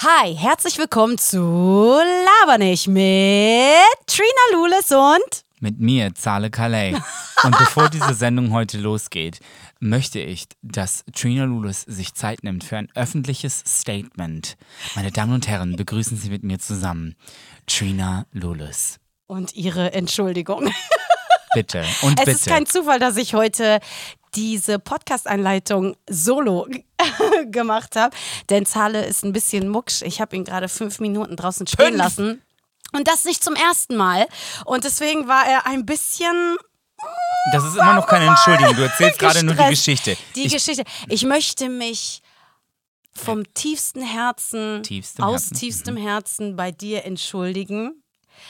Hi, herzlich willkommen zu Laber nicht mit Trina Lulis und mit mir, Zale Calais. Und bevor diese Sendung heute losgeht, möchte ich, dass Trina Lulis sich Zeit nimmt für ein öffentliches Statement. Meine Damen und Herren, begrüßen Sie mit mir zusammen Trina Lulis. Und Ihre Entschuldigung. Bitte und es bitte. Es ist kein Zufall, dass ich heute diese Podcast-Einleitung solo gemacht habe, denn Zahle ist ein bisschen mucksch. Ich habe ihn gerade fünf Minuten draußen stehen fünf. lassen. Und das nicht zum ersten Mal. Und deswegen war er ein bisschen das ist immer noch keine Entschuldigung. Du erzählst gerade nur die Geschichte. Die ich Geschichte. Ich möchte mich vom tiefsten Herzen, tiefstem aus Herzen. tiefstem mhm. Herzen bei dir entschuldigen.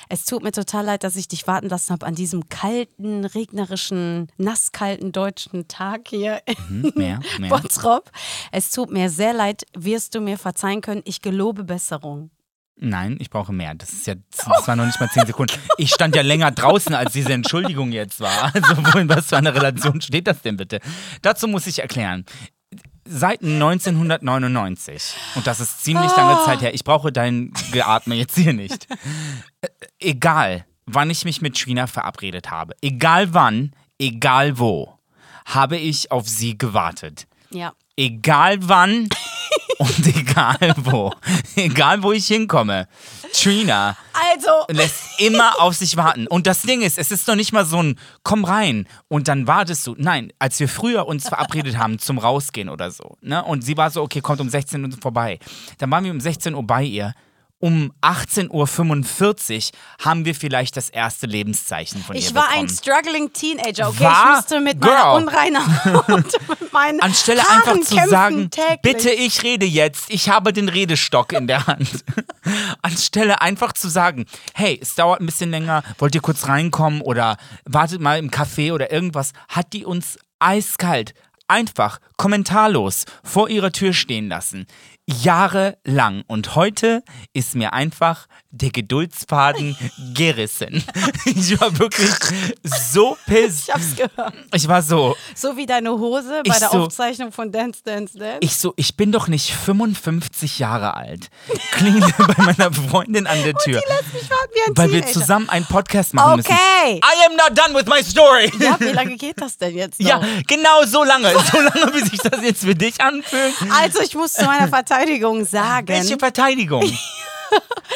Es tut mir total leid, dass ich dich warten lassen habe an diesem kalten, regnerischen, nasskalten deutschen Tag hier mhm, mehr, in Bottrop. Es tut mir sehr leid. Wirst du mir verzeihen können? Ich gelobe Besserung. Nein, ich brauche mehr. Das ist ja, das war noch nicht mal zehn Sekunden. Ich stand ja länger draußen, als diese Entschuldigung jetzt war. Also, wo in was für einer Relation steht das denn bitte? Dazu muss ich erklären. Seit 1999, und das ist ziemlich lange Zeit her, ich brauche dein Geatme jetzt hier nicht. Äh, egal, wann ich mich mit Trina verabredet habe, egal wann, egal wo, habe ich auf sie gewartet. Ja. Egal wann, und egal wo, egal wo ich hinkomme, Trina also. lässt immer auf sich warten. Und das Ding ist, es ist doch nicht mal so ein komm rein und dann wartest du. Nein, als wir früher uns verabredet haben zum Rausgehen oder so, ne? Und sie war so, okay, kommt um 16 Uhr vorbei. Dann waren wir um 16 Uhr bei ihr um 18.45 Uhr haben wir vielleicht das erste Lebenszeichen von ich ihr bekommen. Ich war ein struggling Teenager, okay? War? Ich musste mit Girl. meiner unreiner Haut, mit meinen Anstelle Haaren einfach zu sagen, täglich. bitte, ich rede jetzt, ich habe den Redestock in der Hand. Anstelle einfach zu sagen, hey, es dauert ein bisschen länger, wollt ihr kurz reinkommen oder wartet mal im Café oder irgendwas, hat die uns eiskalt, einfach, kommentarlos vor ihrer Tür stehen lassen jahrelang. Und heute ist mir einfach der Geduldsfaden gerissen. Ich war wirklich so pissed. Ich hab's gehört. Ich war so. So wie deine Hose bei der so, Aufzeichnung von Dance, Dance, Dance. Ich so, ich bin doch nicht 55 Jahre alt. Klingel bei meiner Freundin an der Tür. Und die lässt mich warten wie ein Weil Teenager. wir zusammen einen Podcast machen okay. müssen. Okay. I am not done with my story. Ja, wie lange geht das denn jetzt noch? Ja, genau so lange. So lange, wie sich das jetzt für dich anfühlt. Also, ich muss zu meiner Verteidigung sagen. Welche Verteidigung?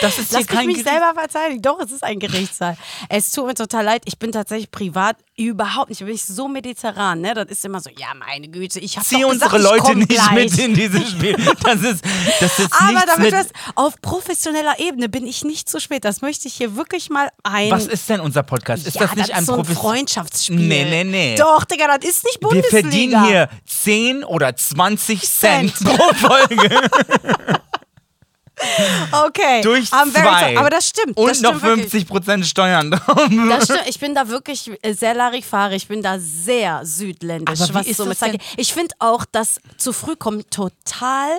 Das ist Lass hier kein mich Gericht. selber verteidigen. Doch, es ist ein Gerichtssaal. Es tut mir total leid. Ich bin tatsächlich privat überhaupt nicht. Ich bin so mediterran. Ne? Das ist immer so, ja, meine Güte, ich habe Zieh unsere gesagt, Leute nicht gleich. mit in dieses Spiel. Das ist, das ist Aber damit mit. das auf professioneller Ebene bin ich nicht zu spät. Das möchte ich hier wirklich mal ein. Was ist denn unser Podcast? Ist ja, das nicht das ein so ein Freundschaftsspiel? Nee, nee, nee. Doch, Digga, das ist nicht Wir Bundesliga. verdienen hier 10 oder 20 Cent, Cent. pro Folge. Okay. Durch I'm very zwei. Aber das stimmt. Und das noch stimmt wirklich. 50 Prozent Steuern drauf. Das stimmt. Ich bin da wirklich sehr Larifari. Ich bin da sehr südländisch. Aber wie was ist so das mit? Ich finde auch, dass zu früh kommen total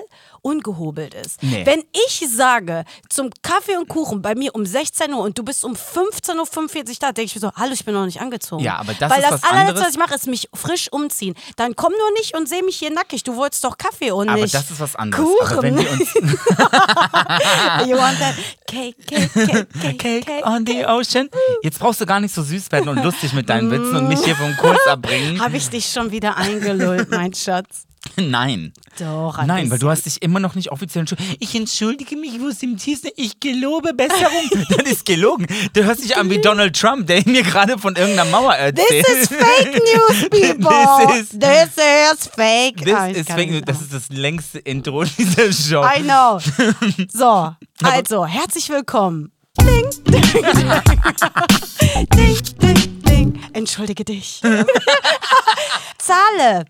ungehobelt ist. Nee. Wenn ich sage, zum Kaffee und Kuchen bei mir um 16 Uhr und du bist um 15.45 Uhr da, denke ich mir so, hallo, ich bin noch nicht angezogen. Ja, aber das Weil ist das was allerletzte, anderes. was ich mache, ist mich frisch umziehen. Dann komm nur nicht und seh mich hier nackig. Du wolltest doch Kaffee und Aber nicht das ist was anderes. Kuchen. Aber wenn wir uns you want that cake, cake, cake, cake, Cake on the Ocean. Jetzt brauchst du gar nicht so süß werden und lustig mit deinen Witzen und mich hier vom Kurs abbringen. Habe ich dich schon wieder eingelullt, mein Schatz? Nein. Doch, ein Nein, weil du hast dich immer noch nicht offiziell entschuldigt. Ich entschuldige mich aus dem tiefsten, ich gelobe Besserung. das ist gelogen. Du hörst dich an wie Donald Trump, der mir gerade von irgendeiner Mauer erzählt. This is fake news, people. This is- This is fake. This Ah, is fake news. Das ist das längste Intro dieser Show. I know. So, also, herzlich willkommen. Ding, ding, ding, ding, ding, ding. Entschuldige dich. Zahle.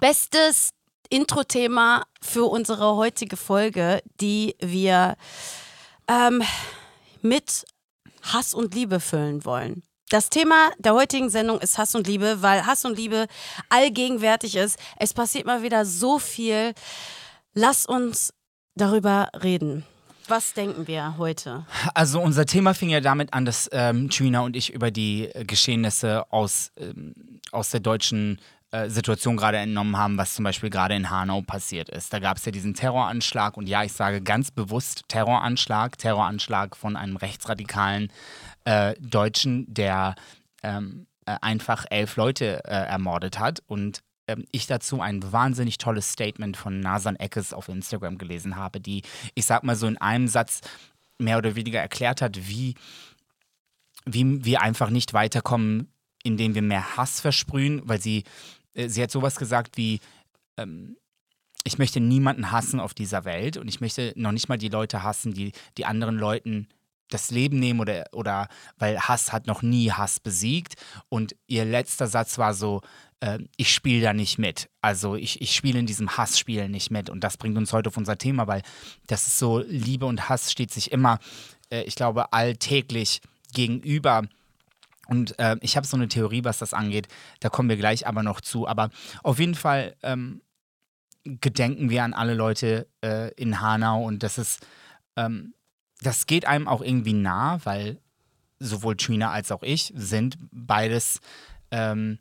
Bestes Intro-Thema für unsere heutige Folge, die wir ähm, mit Hass und Liebe füllen wollen. Das Thema der heutigen Sendung ist Hass und Liebe, weil Hass und Liebe allgegenwärtig ist. Es passiert mal wieder so viel. Lass uns darüber reden. Was denken wir heute? Also unser Thema fing ja damit an, dass ähm, Trina und ich über die äh, Geschehnisse aus, ähm, aus der deutschen äh, Situation gerade entnommen haben, was zum Beispiel gerade in Hanau passiert ist. Da gab es ja diesen Terroranschlag und ja, ich sage ganz bewusst Terroranschlag, Terroranschlag von einem rechtsradikalen äh, Deutschen, der ähm, äh, einfach elf Leute äh, ermordet hat und ähm, ich dazu ein wahnsinnig tolles Statement von Nasan Eckes auf Instagram gelesen habe, die, ich sag mal so in einem Satz mehr oder weniger erklärt hat, wie, wie wir einfach nicht weiterkommen, indem wir mehr Hass versprühen, weil sie, sie hat sowas gesagt wie, ähm, ich möchte niemanden hassen auf dieser Welt und ich möchte noch nicht mal die Leute hassen, die die anderen Leuten das Leben nehmen oder, oder weil Hass hat noch nie Hass besiegt. Und ihr letzter Satz war so, äh, ich spiele da nicht mit. Also ich, ich spiele in diesem Hassspiel nicht mit. Und das bringt uns heute auf unser Thema, weil das ist so, Liebe und Hass steht sich immer, äh, ich glaube, alltäglich gegenüber. Und äh, ich habe so eine Theorie, was das angeht. Da kommen wir gleich aber noch zu. Aber auf jeden Fall ähm, gedenken wir an alle Leute äh, in Hanau und das ist, ähm, das geht einem auch irgendwie nah, weil sowohl Trina als auch ich sind beides ähm,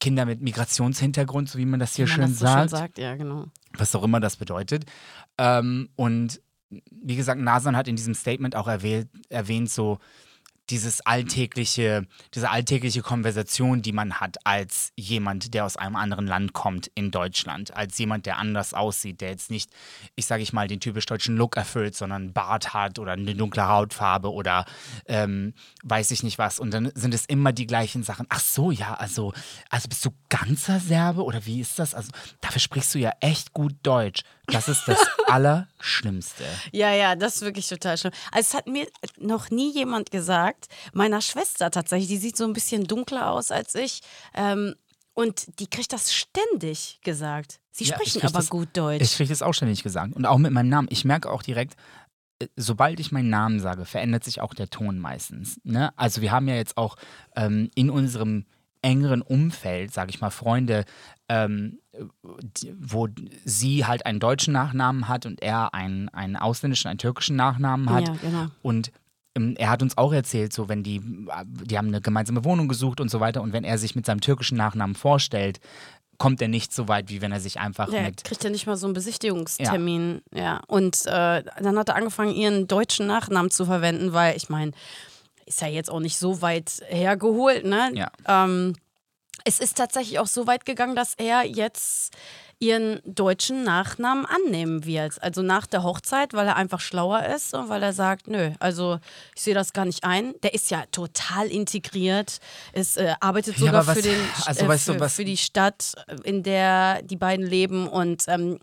Kinder mit Migrationshintergrund, so wie man das hier Wie schön man das so sagt. schön sagt, ja, genau. Was auch immer das bedeutet. Ähm, und wie gesagt, Nasan hat in diesem Statement auch erwähnt, erwähnt so dieses alltägliche, diese alltägliche Konversation, die man hat als jemand, der aus einem anderen Land kommt in Deutschland, als jemand, der anders aussieht, der jetzt nicht, ich sage ich mal, den typisch deutschen Look erfüllt, sondern Bart hat oder eine dunkle Hautfarbe oder ähm, weiß ich nicht was. Und dann sind es immer die gleichen Sachen. Ach so, ja, also, also bist du ganzer Serbe oder wie ist das? Also dafür sprichst du ja echt gut Deutsch. Das ist das Allerschlimmste. Ja, ja, das ist wirklich total schlimm. Also es hat mir noch nie jemand gesagt, meiner Schwester tatsächlich, die sieht so ein bisschen dunkler aus als ich. Ähm, und die kriegt das ständig gesagt. Sie Ja, sprechen aber das- gut Deutsch. Ich kriege das auch ständig gesagt. Und auch mit meinem Namen. Ich merke auch direkt, äh, sobald ich meinen Namen sage, verändert sich auch der Ton meistens. Ne? Also wir haben ja jetzt auch ähm, in unserem engeren Umfeld, sage ich mal, Freunde, ähm, die, wo sie halt einen deutschen Nachnamen hat und er einen, einen ausländischen, einen türkischen Nachnamen hat. Ja, genau. Und ähm, er hat uns auch erzählt, so wenn die, die haben eine gemeinsame Wohnung gesucht und so weiter. Und wenn er sich mit seinem türkischen Nachnamen vorstellt, kommt er nicht so weit, wie wenn er sich einfach Der mit kriegt ja nicht mal so einen Besichtigungstermin. Ja. Und äh, dann hat er angefangen, ihren deutschen Nachnamen zu verwenden, weil ich meine, ist ja jetzt auch nicht so weit hergeholt, ne? Ja. Ähm, es ist tatsächlich auch so weit gegangen, dass er jetzt ihren deutschen Nachnamen annehmen wird. Also nach der Hochzeit, weil er einfach schlauer ist und weil er sagt, nö, also ich sehe das gar nicht ein. Der ist ja total integriert, ist, äh, arbeitet Ja, sogar aber was- für, den, also äh, weißt du, für, für die Stadt, in der die beiden leben und ähm,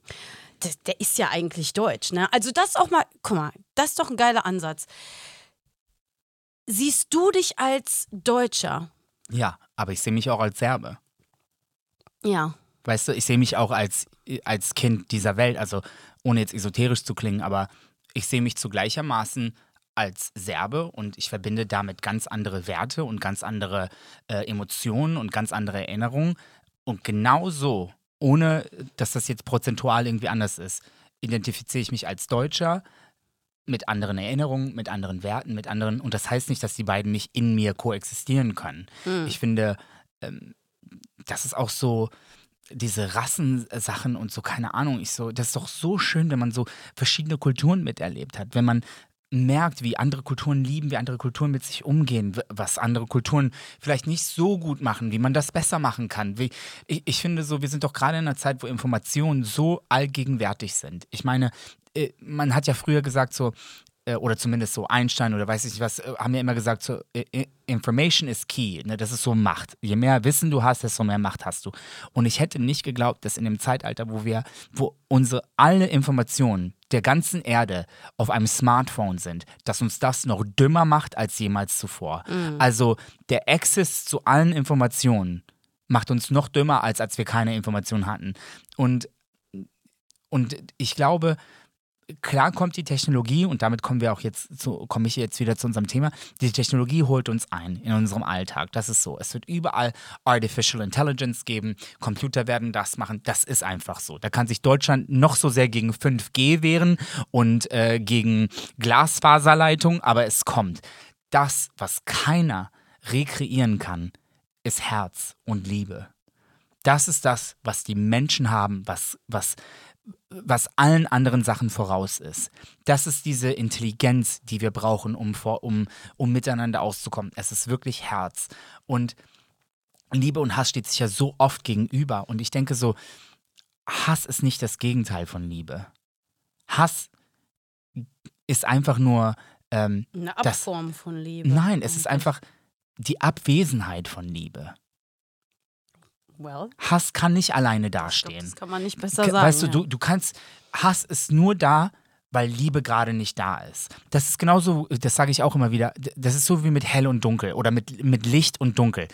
der, der ist ja eigentlich deutsch. Ne? Also das auch mal, guck mal, das ist doch ein geiler Ansatz. Siehst du dich als Deutscher? Ja, aber ich sehe mich auch als Serbe. Ja. Weißt du, ich sehe mich auch als, als Kind dieser Welt, also ohne jetzt esoterisch zu klingen, aber ich sehe mich zu gleichermaßen als Serbe und ich verbinde damit ganz andere Werte und ganz andere äh, Emotionen und ganz andere Erinnerungen. Und genauso, ohne dass das jetzt prozentual irgendwie anders ist, identifiziere ich mich als Deutscher mit anderen Erinnerungen, mit anderen Werten, mit anderen. Und das heißt nicht, dass die beiden nicht in mir koexistieren können. Ich finde, ähm, das ist auch so diese Rassensachen und so, keine Ahnung, ich so, das ist doch so schön, wenn man so verschiedene Kulturen miterlebt hat, wenn man merkt, wie andere Kulturen lieben, wie andere Kulturen mit sich umgehen, was andere Kulturen vielleicht nicht so gut machen, wie man das besser machen kann. Wie, ich, ich finde so, wir sind doch gerade in einer Zeit, wo Informationen so allgegenwärtig sind. Ich meine, äh, man hat ja früher gesagt so, oder zumindest so Einstein oder weiß ich nicht was, äh, haben ja immer gesagt, so, äh, äh, Information is key. Ne? Das ist so Macht. Je mehr Wissen du hast, desto mehr Macht hast du. Und ich hätte nicht geglaubt, dass in dem Zeitalter, wo wir, wo unsere alle Informationen der ganzen Erde auf einem Smartphone sind, dass uns das noch dümmer macht als jemals zuvor. Also der Access zu allen Informationen macht uns noch dümmer, als als wir keine Informationen hatten. Und und ich glaube, klar kommt die Technologie und damit kommen wir auch jetzt zu, komme ich jetzt wieder zu unserem Thema. Die Technologie holt uns ein in unserem Alltag. Das ist so. Es wird überall Artificial Intelligence geben. Computer werden das machen. Das ist einfach so. Da kann sich Deutschland noch so sehr gegen 5G wehren und äh, gegen Glasfaserleitung, aber es kommt. Das, was keiner rekreieren kann, ist Herz und Liebe. Das ist das, was die Menschen haben, was, was, was allen anderen Sachen voraus ist. Das ist diese Intelligenz, die wir brauchen, um, vor, um, um miteinander auszukommen. Es ist wirklich Herz. Und Liebe und Hass steht sich ja so oft gegenüber. Und ich denke so, Hass ist nicht das Gegenteil von Liebe. Hass ist einfach nur. Ähm, Eine Abform das, von Liebe. Nein, es ist einfach die Abwesenheit von Liebe. Well, Hass kann nicht alleine dastehen. Glaub, das kann man nicht besser sagen. Weißt du, ja. du, du kannst, Hass ist nur da, weil Liebe gerade nicht da ist. Das ist genauso, das sage ich auch immer wieder, das ist so wie mit hell und dunkel oder mit, mit Licht und dunkel.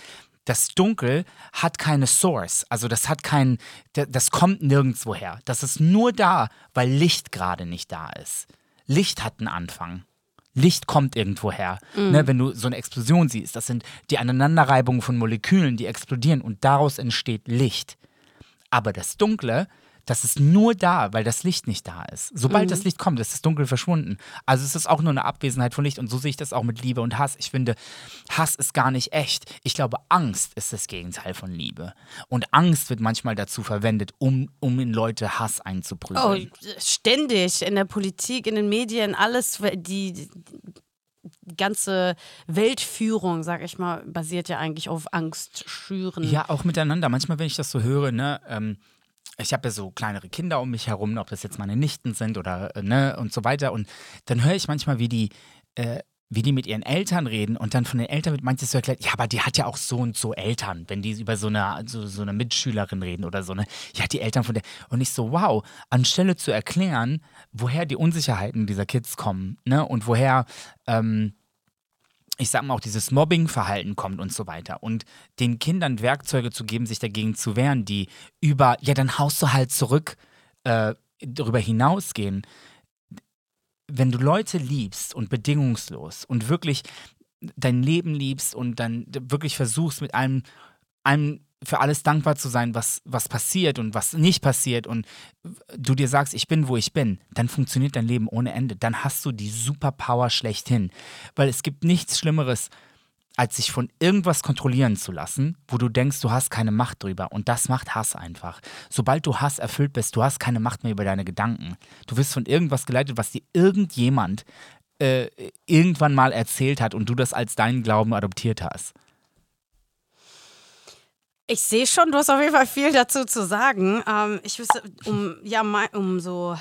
Das Dunkel hat keine Source, also das hat kein, das kommt nirgendwo her. Das ist nur da, weil Licht gerade nicht da ist. Licht hat einen Anfang. Licht kommt irgendwo her. Mhm. Ne, wenn du so eine Explosion siehst, das sind die Aneinanderreibungen von Molekülen, die explodieren und daraus entsteht Licht. Aber das Dunkle das ist nur da, weil das Licht nicht da ist. Sobald mhm. das Licht kommt, ist das Dunkel verschwunden. Also es ist auch nur eine Abwesenheit von Licht und so sehe ich das auch mit Liebe und Hass. Ich finde, Hass ist gar nicht echt. Ich glaube, Angst ist das Gegenteil von Liebe. Und Angst wird manchmal dazu verwendet, um, um in Leute Hass einzuprügeln. Oh, ständig. In der Politik, in den Medien, alles, die, die ganze Weltführung, sag ich mal, basiert ja eigentlich auf Angst schüren. Ja, auch miteinander. Manchmal, wenn ich das so höre, ne, ähm, ich habe ja so kleinere Kinder um mich herum, ob das jetzt meine Nichten sind oder äh, ne und so weiter. Und dann höre ich manchmal, wie die, äh, wie die mit ihren Eltern reden und dann von den Eltern wird manches so erklärt, ja, aber die hat ja auch so und so Eltern, wenn die über so eine, so, so eine Mitschülerin reden oder so, ne? Ja, die Eltern von der. Und ich so, wow, anstelle zu erklären, woher die Unsicherheiten dieser Kids kommen, ne? Und woher, ähm, ich sag mal, auch dieses Mobbing-Verhalten kommt und so weiter. Und den Kindern Werkzeuge zu geben, sich dagegen zu wehren, die über, ja, dann haust du halt zurück, äh, darüber hinausgehen. Wenn du Leute liebst und bedingungslos und wirklich dein Leben liebst und dann wirklich versuchst, mit einem, einem für alles dankbar zu sein, was, was passiert und was nicht passiert und du dir sagst, ich bin, wo ich bin, dann funktioniert dein Leben ohne Ende. Dann hast du die Superpower schlechthin. Weil es gibt nichts Schlimmeres, als sich von irgendwas kontrollieren zu lassen, wo du denkst, du hast keine Macht drüber. Und das macht Hass einfach. Sobald du Hass erfüllt bist, du hast keine Macht mehr über deine Gedanken. Du wirst von irgendwas geleitet, was dir irgendjemand äh, irgendwann mal erzählt hat und du das als deinen Glauben adoptiert hast. Ich sehe schon, du hast auf jeden Fall viel dazu zu sagen. Ähm, ich wüsste, um, ja, mein, um so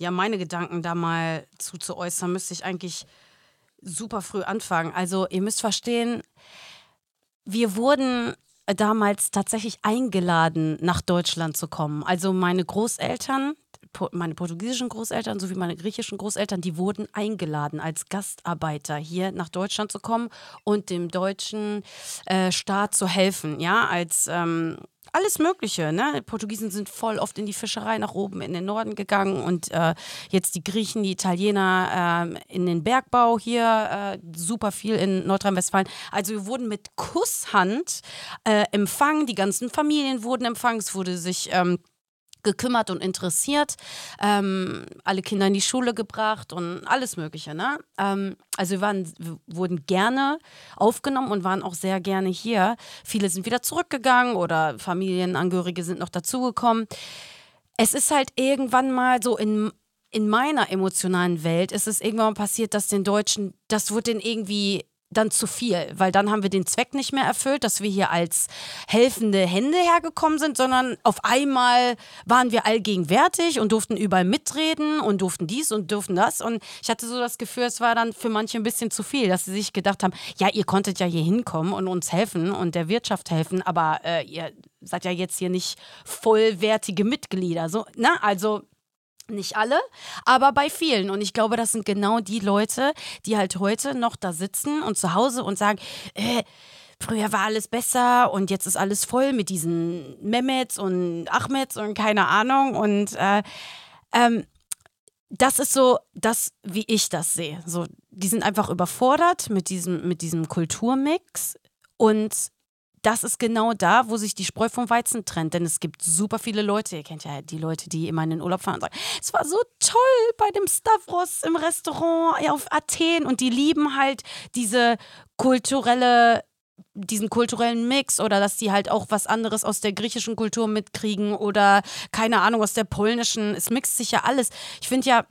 ja, meine Gedanken da mal zu, zu äußern, müsste ich eigentlich super früh anfangen. Also ihr müsst verstehen, wir wurden damals tatsächlich eingeladen, nach Deutschland zu kommen. Also meine Großeltern, meine portugiesischen Großeltern sowie meine griechischen Großeltern, die wurden eingeladen, als Gastarbeiter hier nach Deutschland zu kommen und dem deutschen äh, Staat zu helfen, ja, als ähm, alles Mögliche. Ne? Die Portugiesen sind voll oft in die Fischerei nach oben in den Norden gegangen und äh, jetzt die Griechen, die Italiener äh, in den Bergbau hier, äh, super viel in Nordrhein-Westfalen. Also wir wurden mit Kusshand äh, empfangen, die ganzen Familien wurden empfangen, es wurde sich ähm, gekümmert und interessiert, ähm, alle Kinder in die Schule gebracht und alles Mögliche. Ne? Ähm, also wir, waren, wir wurden gerne aufgenommen und waren auch sehr gerne hier. Viele sind wieder zurückgegangen oder Familienangehörige sind noch dazugekommen. Es ist halt irgendwann mal so in, in meiner emotionalen Welt, ist es irgendwann mal passiert, dass den Deutschen, das wurde denen irgendwie dann zu viel, weil dann haben wir den Zweck nicht mehr erfüllt, dass wir hier als helfende Hände hergekommen sind, sondern auf einmal waren wir allgegenwärtig und durften überall mitreden und durften dies und durften das. Und ich hatte so das Gefühl, es war dann für manche ein bisschen zu viel, dass sie sich gedacht haben, ja, ihr konntet ja hier hinkommen und uns helfen und der Wirtschaft helfen, aber äh, ihr seid ja jetzt hier nicht vollwertige Mitglieder. So, na, ne? also nicht alle, aber bei vielen. Und ich glaube, das sind genau die Leute, die halt heute noch da sitzen und zu Hause und sagen, äh, früher war alles besser und jetzt ist alles voll mit diesen Mehmets und Ahmeds und keine Ahnung. Und äh, ähm, das ist so das, wie ich das sehe. So, die sind einfach überfordert mit diesem, mit diesem Kulturmix und das ist genau da, wo sich die Spreu vom Weizen trennt. Denn es gibt super viele Leute, ihr kennt ja die Leute, die immer in den Urlaub fahren und sagen, es war so toll bei dem Stavros im Restaurant auf Athen und die lieben halt diese kulturelle diesen kulturellen Mix oder dass die halt auch was anderes aus der griechischen Kultur mitkriegen oder keine Ahnung aus der polnischen. Es mixt sich ja alles. Ich finde ja,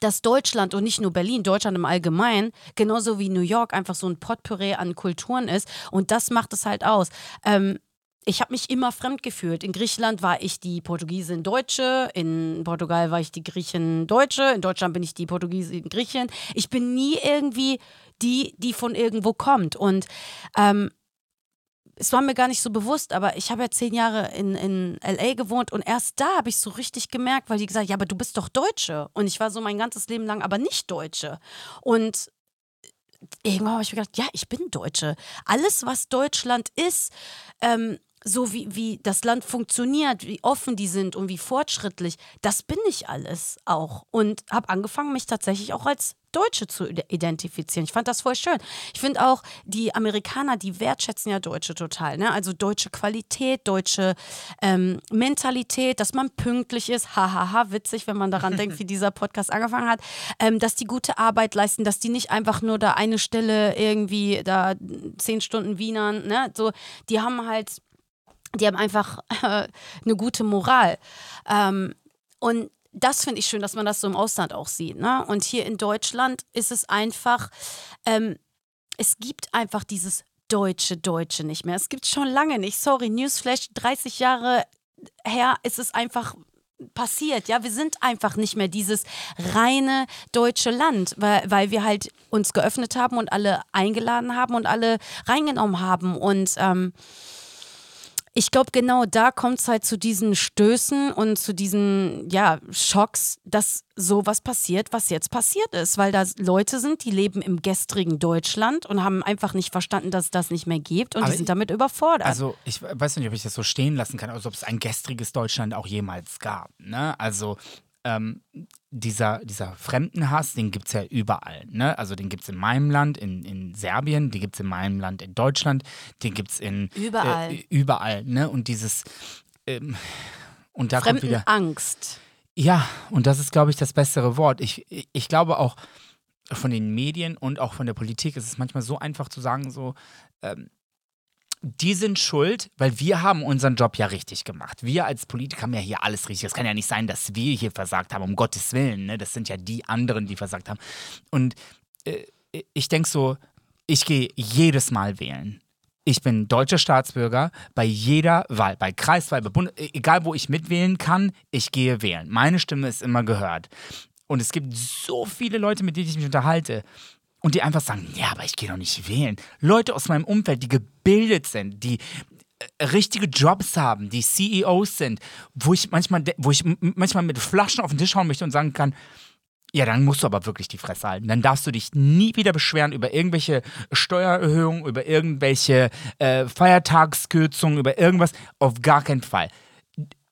dass Deutschland und nicht nur Berlin, Deutschland im Allgemeinen, genauso wie New York einfach so ein Potpourri an Kulturen ist und das macht es halt aus. Ähm, ich habe mich immer fremd gefühlt. In Griechenland war ich die Portugiesin Deutsche, in Portugal war ich die Griechin Deutsche, in Deutschland bin ich die Portugiesin Griechin. Ich bin nie irgendwie die, die von irgendwo kommt. Und ähm, es war mir gar nicht so bewusst, aber ich habe ja zehn Jahre in, in LA gewohnt und erst da habe ich so richtig gemerkt, weil die gesagt ja, aber du bist doch Deutsche. Und ich war so mein ganzes Leben lang aber nicht Deutsche. Und irgendwann habe ich mir gedacht, ja, ich bin Deutsche. Alles, was Deutschland ist, ähm, so wie, wie das Land funktioniert, wie offen die sind und wie fortschrittlich, das bin ich alles auch. Und habe angefangen, mich tatsächlich auch als Deutsche zu identifizieren. Ich fand das voll schön. Ich finde auch, die Amerikaner, die wertschätzen ja Deutsche total. Ne? Also deutsche Qualität, deutsche ähm, Mentalität, dass man pünktlich ist. Hahaha, ha, ha, witzig, wenn man daran denkt, wie dieser Podcast angefangen hat. Ähm, dass die gute Arbeit leisten, dass die nicht einfach nur da eine Stelle irgendwie da zehn Stunden Wienern. Ne? So, die haben halt die haben einfach äh, eine gute Moral. Ähm, und das finde ich schön, dass man das so im Ausland auch sieht. Ne? Und hier in Deutschland ist es einfach, ähm, es gibt einfach dieses deutsche Deutsche nicht mehr. Es gibt schon lange nicht. Sorry, Newsflash, 30 Jahre her ist es einfach passiert. Ja, wir sind einfach nicht mehr dieses reine deutsche Land, weil, weil wir halt uns geöffnet haben und alle eingeladen haben und alle reingenommen haben. Und ähm, ich glaube, genau da kommt es halt zu diesen Stößen und zu diesen ja, Schocks, dass sowas passiert, was jetzt passiert ist. Weil da Leute sind, die leben im gestrigen Deutschland und haben einfach nicht verstanden, dass es das nicht mehr gibt und Aber die sind damit überfordert. Also ich weiß nicht, ob ich das so stehen lassen kann, also ob es ein gestriges Deutschland auch jemals gab. Ne? Also ähm, dieser, dieser Fremdenhass, den gibt es ja überall. Ne? Also den gibt es in meinem Land, in, in Serbien, den gibt es in meinem Land, in Deutschland, den gibt es in überall. Äh, überall. Ne? Und dieses ähm, und da kommt wieder Angst. Ja, und das ist, glaube ich, das bessere Wort. Ich, ich glaube auch von den Medien und auch von der Politik ist es manchmal so einfach zu sagen, so, ähm, die sind schuld, weil wir haben unseren Job ja richtig gemacht. Wir als Politiker haben ja hier alles richtig. Es kann ja nicht sein, dass wir hier versagt haben, um Gottes Willen. Ne? Das sind ja die anderen, die versagt haben. Und äh, ich denke so, ich gehe jedes Mal wählen. Ich bin deutscher Staatsbürger bei jeder Wahl, bei Kreiswahl, bei Bund, e-, egal wo ich mitwählen kann, ich gehe wählen. Meine Stimme ist immer gehört. Und es gibt so viele Leute, mit denen ich mich unterhalte, und die einfach sagen, ja, aber ich gehe doch nicht wählen. Leute aus meinem Umfeld, die gebildet sind, die äh, richtige Jobs haben, die CEOs sind, wo ich manchmal, wo ich manchmal mit Flaschen auf den Tisch hauen möchte und sagen kann, ja, dann musst du aber wirklich die Fresse halten. Dann darfst du dich nie wieder beschweren über irgendwelche Steuererhöhungen, über irgendwelche äh, Feiertagskürzungen, über irgendwas. Auf gar keinen Fall.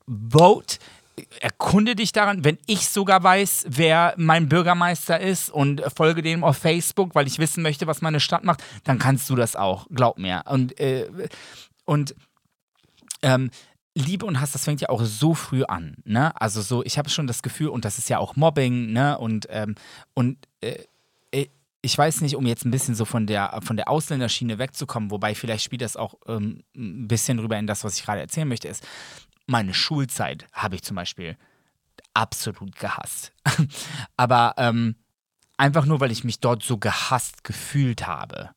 Vote erkunde dich daran, wenn ich sogar weiß, wer mein Bürgermeister ist und folge dem auf Facebook, weil ich wissen möchte, was meine Stadt macht, dann kannst du das auch, glaub mir. Und, äh, und ähm, Liebe und Hass, das fängt ja auch so früh an, ne? Also so, ich habe schon das Gefühl, und das ist ja auch Mobbing, ne? Und, ähm, und äh, äh ich weiß nicht, um jetzt ein bisschen so von der, von der Ausländerschiene wegzukommen, wobei vielleicht spielt das auch ähm, ein bisschen rüber in das, was ich gerade erzählen möchte, ist, meine Schulzeit habe ich zum Beispiel absolut gehasst. Aber ähm, einfach nur, weil ich mich dort so gehasst gefühlt habe.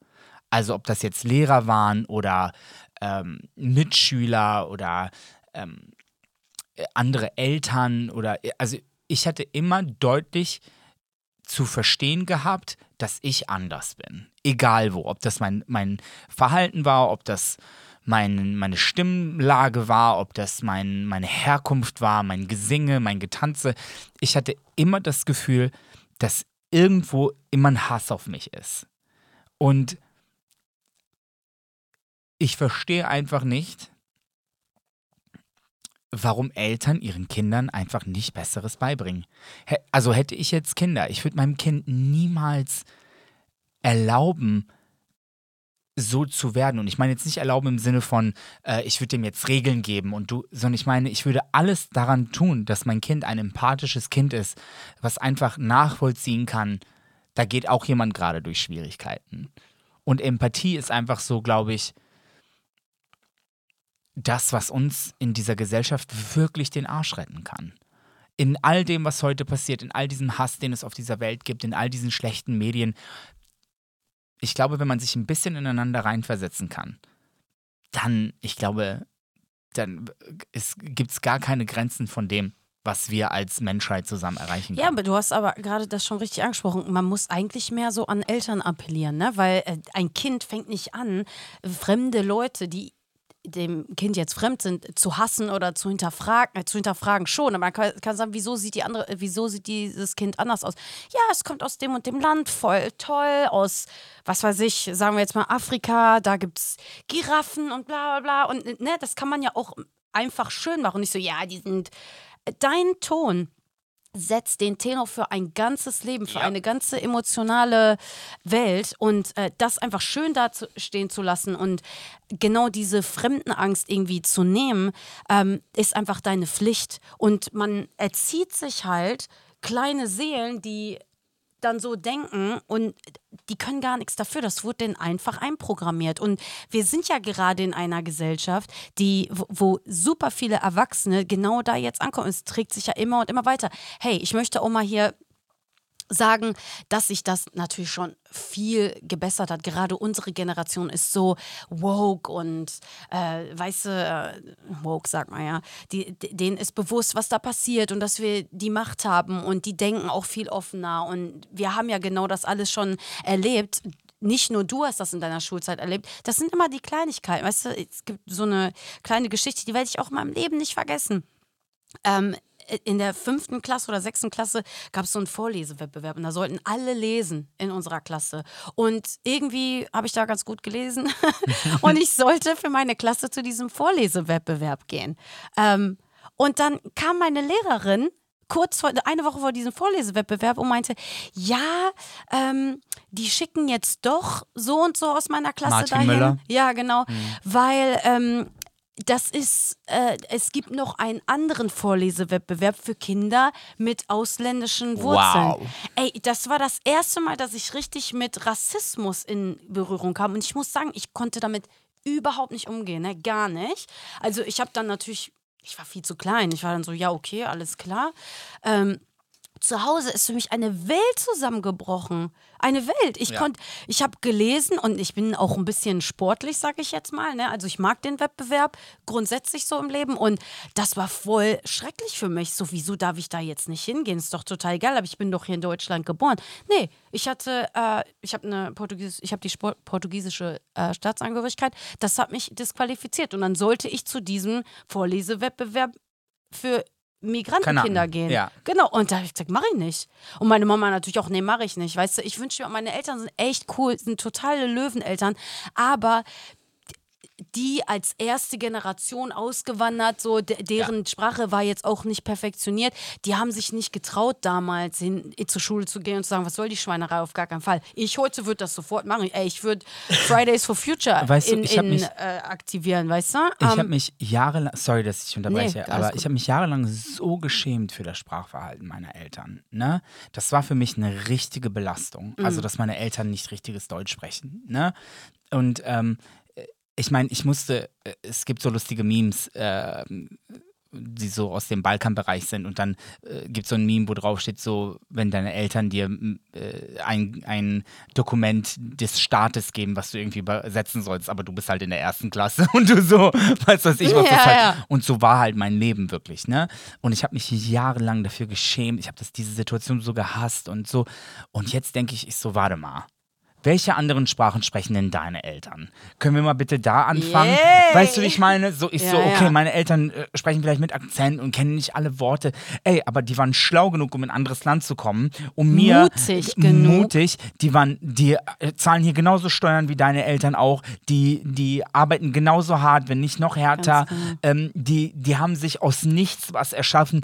Also ob das jetzt Lehrer waren oder ähm, Mitschüler oder ähm, andere Eltern oder also ich hatte immer deutlich zu verstehen gehabt, dass ich anders bin. Egal wo. Ob das mein, mein Verhalten war, ob das mein, meine Stimmlage war, ob das mein, meine Herkunft war, mein Gesinge, mein Getanze. Ich hatte immer das Gefühl, dass irgendwo immer ein Hass auf mich ist. Und ich verstehe einfach nicht, warum Eltern ihren Kindern einfach nicht Besseres beibringen. Also hätte ich jetzt Kinder, ich würde meinem Kind niemals erlauben, so zu werden. Und ich meine jetzt nicht erlauben im Sinne von, äh, ich würde dem jetzt Regeln geben und du, sondern ich meine, ich würde alles daran tun, dass mein Kind ein empathisches Kind ist, was einfach nachvollziehen kann, da geht auch jemand gerade durch Schwierigkeiten. Und Empathie ist einfach so, glaube ich, das, was uns in dieser Gesellschaft wirklich den Arsch retten kann. In all dem, was heute passiert, in all diesem Hass, den es auf dieser Welt gibt, in all diesen schlechten Medien. Ich glaube, wenn man sich ein bisschen ineinander reinversetzen kann, dann, ich glaube, dann gibt es gar keine Grenzen von dem, was wir als Menschheit zusammen erreichen können. Ja, aber du hast aber gerade das schon richtig angesprochen. Man muss eigentlich mehr so an Eltern appellieren, ne? weil äh, ein Kind fängt nicht an, fremde Leute, die dem Kind jetzt fremd sind, zu hassen oder zu hinterfragen, äh, zu hinterfragen schon. Aber man kann, kann, sagen, wieso sieht die andere, äh, wieso sieht dieses Kind anders aus? Ja, es kommt aus dem und dem Land, voll toll, aus, was weiß ich, sagen wir jetzt mal Afrika, da gibt es Giraffen und bla bla bla. Und ne, das kann man ja auch einfach schön machen. Nicht so, ja, die sind. Äh, dein Ton setzt den Tenor für ein ganzes Leben, für ja. eine ganze emotionale Welt und äh, das einfach schön da zu, stehen zu lassen und genau diese Fremdenangst irgendwie zu nehmen, ähm, ist einfach deine Pflicht. Und man erzieht sich halt kleine Seelen, die dann so denken und die können gar nichts dafür. Das wurde denen einfach einprogrammiert. Und wir sind ja gerade in einer Gesellschaft, die, wo, wo super viele Erwachsene genau da jetzt ankommen. Es trägt sich ja immer und immer weiter. Hey, ich möchte mal hier sagen, dass sich das natürlich schon viel gebessert hat. Gerade unsere Generation ist so woke und äh, weißt äh, woke sagt man ja, die, denen ist bewusst, was da passiert und dass wir die Macht haben und die denken auch viel offener und wir haben ja genau das alles schon erlebt nicht nur du hast das in deiner Schulzeit erlebt, das sind immer die Kleinigkeiten. Weißt du, es gibt so eine kleine Geschichte, die werde ich auch in meinem Leben nicht vergessen. Ähm, in der fünften Klasse oder sechsten Klasse gab es so einen Vorlesewettbewerb und da sollten alle lesen in unserer Klasse. Und irgendwie habe ich da ganz gut gelesen und ich sollte für meine Klasse zu diesem Vorlesewettbewerb gehen. Ähm, und dann kam meine Lehrerin kurz vor, eine Woche vor diesem Vorlesewettbewerb und meinte, ja, ähm, die schicken jetzt doch so und so aus meiner Klasse Martin dahin. Müller. Ja, genau, mhm. weil ähm, das ist, äh, es gibt noch einen anderen Vorlesewettbewerb für Kinder mit ausländischen Wurzeln. Wow. Ey, das war das erste Mal, dass ich richtig mit Rassismus in Berührung kam. Und ich muss sagen, ich konnte damit überhaupt nicht umgehen, ne? gar nicht. Also ich habe dann natürlich, ich war viel zu klein. Ich war dann so, ja, okay, alles klar. Ähm, zu Hause ist für mich eine Welt zusammengebrochen. Eine Welt. Ich ja. ich habe gelesen und ich bin auch ein bisschen sportlich, sag ich jetzt mal. Ne? Also ich mag den Wettbewerb grundsätzlich so im Leben und das war voll schrecklich für mich. So, wieso darf ich da jetzt nicht hingehen? Ist doch total egal, aber ich bin doch hier in Deutschland geboren. Nee, ich hatte, äh, ich habe eine Portugies ich habe die Sport portugiesische äh, Staatsangehörigkeit. Das hat mich disqualifiziert und dann sollte ich zu diesem Vorlesewettbewerb für Migrantenkinder gehen. Ja. Genau. Und da habe ich gesagt, mache ich nicht. Und meine Mama natürlich auch, nee, mache ich nicht. Weißt du, ich wünsche mir, meine Eltern sind echt cool, sind totale Löweneltern. Aber die als erste Generation ausgewandert, so deren ja. Sprache war jetzt auch nicht perfektioniert. Die haben sich nicht getraut, damals hin, zur Schule zu gehen und zu sagen, was soll die Schweinerei auf gar keinen Fall. Ich heute würde das sofort machen. Ey, ich würde Fridays for Future weißt in, du, in, mich, äh, aktivieren, weißt du? Ich um, habe ähm, mich jahrelang, sorry, dass ich unterbreche, nee, aber ich habe mich jahrelang so geschämt für das Sprachverhalten meiner Eltern. Ne? Das war für mich eine richtige Belastung. Also, mhm. Also, dass meine Eltern nicht richtiges Deutsch sprechen. Ne? Und ähm, ich meine, ich musste, äh, es gibt so lustige Memes, äh, die so aus dem Balkanbereich sind und dann äh, gibt es so ein Meme, wo drauf steht, so, wenn deine Eltern dir äh, ein, ein Dokument des Staates geben, was du irgendwie übersetzen sollst, aber du bist halt in der ersten Klasse und du so, weißt was ich, was ja, das halt, ja. und so war halt mein Leben wirklich, ne? Und ich habe mich jahrelang dafür geschämt, ich habe diese Situation so gehasst und so und jetzt denke ich, ich so, warte mal, welche anderen Sprachen sprechen denn deine Eltern? Können wir mal bitte da anfangen? Yay. Weißt du, wie ich meine? So, ich ja, so, okay, ja. meine Eltern äh, sprechen vielleicht mit Akzent und kennen nicht alle Worte. Ey, aber die waren schlau genug, um in ein anderes Land zu kommen, um mir mutig genug. mutig, die waren, die äh, zahlen hier genauso Steuern wie deine Eltern auch, die, die arbeiten genauso hart, wenn nicht noch härter. Genau. Ähm, die, die haben sich aus nichts was erschaffen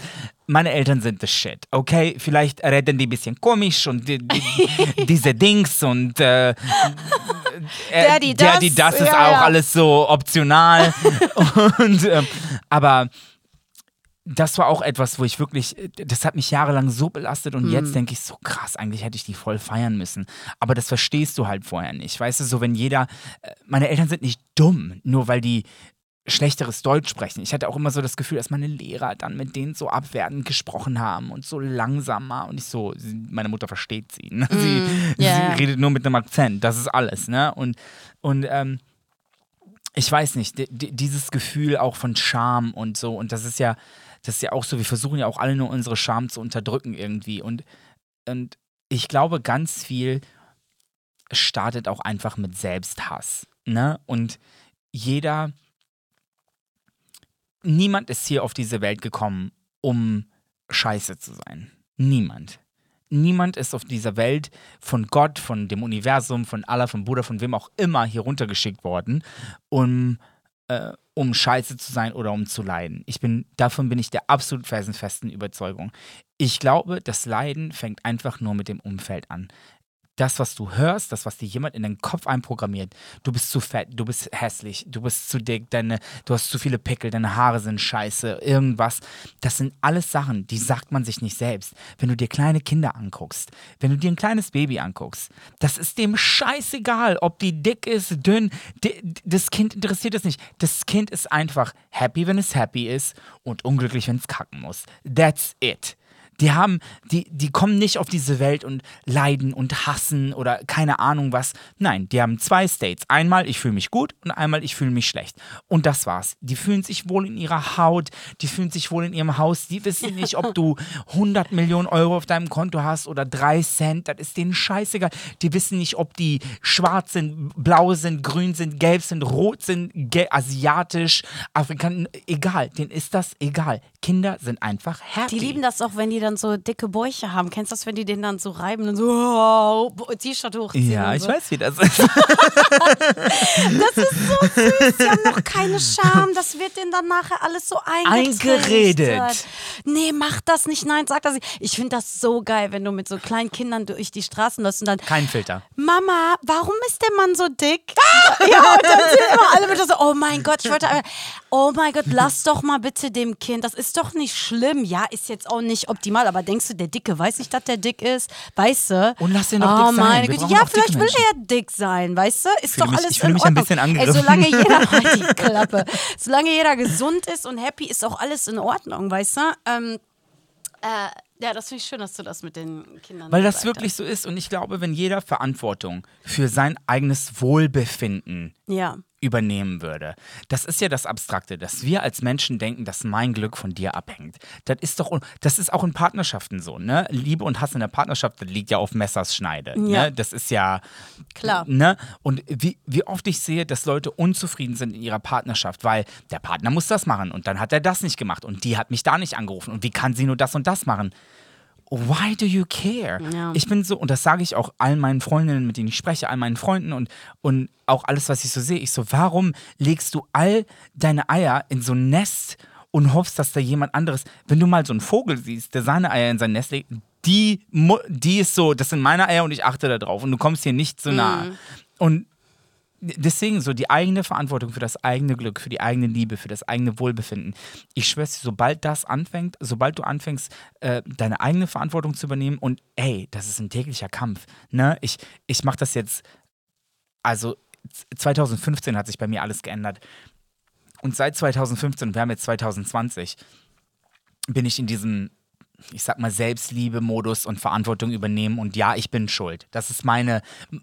meine Eltern sind the shit, okay? Vielleicht reden die ein bisschen komisch und die, die, diese Dings und äh, äh, Daddy, das, Daddy, das ist ja, auch ja. alles so optional. und, ähm, aber das war auch etwas, wo ich wirklich, das hat mich jahrelang so belastet und Mhm. jetzt denke ich so krass, eigentlich hätte ich die voll feiern müssen. Aber das verstehst du halt vorher nicht. Weißt du, so wenn jeder, äh, meine Eltern sind nicht dumm, nur weil die schlechteres Deutsch sprechen. Ich hatte auch immer so das Gefühl, dass meine Lehrer dann mit denen so abwertend gesprochen haben und so langsamer und ich so, sie, meine Mutter versteht sie. Ne? Sie, ja. sie redet nur mit einem Akzent, das ist alles. Ne? Und, und ähm, ich weiß nicht, di- di- dieses Gefühl auch von Scham und so, und das ist ja, das ist ja auch so, wir versuchen ja auch alle nur unsere Scham zu unterdrücken irgendwie. Und, und ich glaube, ganz viel startet auch einfach mit Selbsthass. Ne? Und jeder, niemand ist hier auf diese Welt gekommen, um scheiße zu sein. Niemand. Niemand ist auf dieser Welt von Gott, von dem Universum, von Allah, von Buddha, von wem auch immer hier runtergeschickt worden, um, äh, um scheiße zu sein oder um zu leiden. Ich bin, davon bin ich der absolut felsenfesten Überzeugung. Ich glaube, das Leiden fängt einfach nur mit dem Umfeld an. Das, was du hörst, das, was dir jemand in den Kopf einprogrammiert, du bist zu fett, du bist hässlich, du bist zu dick, deine, du hast zu viele Pickel, deine Haare sind scheiße, irgendwas. Das sind alles Sachen, die sagt man sich nicht selbst. Wenn du dir kleine Kinder anguckst, wenn du dir ein kleines Baby anguckst, das ist dem scheißegal, ob die dick ist, dünn. Das Kind interessiert es nicht. Das Kind ist einfach happy, wenn es happy ist und unglücklich, wenn es kacken muss. That's it. Die haben, die, die kommen nicht auf diese Welt und leiden und hassen oder keine Ahnung was. Nein, die haben zwei States. Einmal, ich fühle mich gut und einmal, ich fühle mich schlecht. Und das war's. Die fühlen sich wohl in ihrer Haut, die fühlen sich wohl in ihrem Haus. Die wissen nicht, ob du 100 Millionen Euro auf deinem Konto hast oder 3 Cent. Das ist denen scheißegal. Die wissen nicht, ob die schwarz sind, blau sind, grün sind, gelb sind, rot sind, asiatisch, afrikanisch. Egal, denen ist das egal. Kinder sind einfach happy. Die lieben das auch, wenn die dann so dicke Bäuche haben. Kennst du das, wenn die den dann so reiben und so oh, T-Shirt hochziehen? Ja, und ich so? weiß, wie das ist. Das ist so süß. Die haben noch keine Scham. Das wird denen dann nachher alles so eingeredet. Eingeredet. Nee, mach das nicht. Nein, sag das nicht. Ich finde das so geil, wenn du mit so kleinen Kindern durch die Straßen läufst und dann Kein Filter. Mama, warum ist der Mann so dick? ja, und dann sind immer alle wieder so, oh mein Gott, ich wollte, oh mein Gott, lass doch mal bitte dem Kind, das ist doch nicht schlimm. Ja, ist jetzt auch nicht optimal, aber denkst du, der Dicke weiß nicht, dass der dick ist? Weißt du? Und lass den doch oh dick sein. Güte. Ja, vielleicht will er dick sein, weißt du? Ist doch mich- alles ich fühle in mich ein Ordnung. bisschen Ey, angegriffen. solange jeder, halt die Klappe, solange jeder gesund ist und happy, ist auch alles in Ordnung, weißt du? Ähm, äh, ja, das finde ich schön, dass du das mit den Kindern Weil das wirklich so ist. Und ich glaube, wenn jeder Verantwortung für sein eigenes Wohlbefinden hast. Ja. Übernehmen würde. Das ist ja das Abstrakte, dass wir als Menschen denken, dass mein Glück von dir abhängt. Das ist doch, das ist auch in Partnerschaften so, ne? Liebe und Hass in der Partnerschaft, das liegt ja auf Messers Schneide. Ja. Ne? Das ist ja Klar. Ne? Und wie, wie oft ich sehe, dass Leute unzufrieden sind in ihrer Partnerschaft, weil der Partner muss das machen und dann hat er das nicht gemacht und die hat mich da nicht angerufen und wie kann sie nur das und das machen? Why do you care? Ja. Ich bin so, und das sage ich auch allen meinen Freundinnen, mit denen ich spreche, all meinen Freunden und, und auch alles, was ich so sehe. Ich so, warum legst du all deine Eier in so ein Nest und hoffst, dass da jemand anderes, wenn du mal so einen Vogel siehst, der seine Eier in sein Nest legt, die, die ist so, das sind meine Eier und ich achte da drauf und du kommst hier nicht so nah. Und deswegen so die eigene Verantwortung für das eigene Glück, für die eigene Liebe, für das eigene Wohlbefinden. Ich schwör's dir, sobald das anfängt, sobald du anfängst, äh, deine eigene Verantwortung zu übernehmen und ey, das ist ein täglicher Kampf. Ne? Ich, ich mache das jetzt, also z- 2015 hat sich bei mir alles geändert. Und seit 2015, wir haben jetzt 2020, bin ich in diesem, ich sag mal, Selbstliebe-Modus und Verantwortung übernehmen und ja, ich bin schuld. Das ist meine,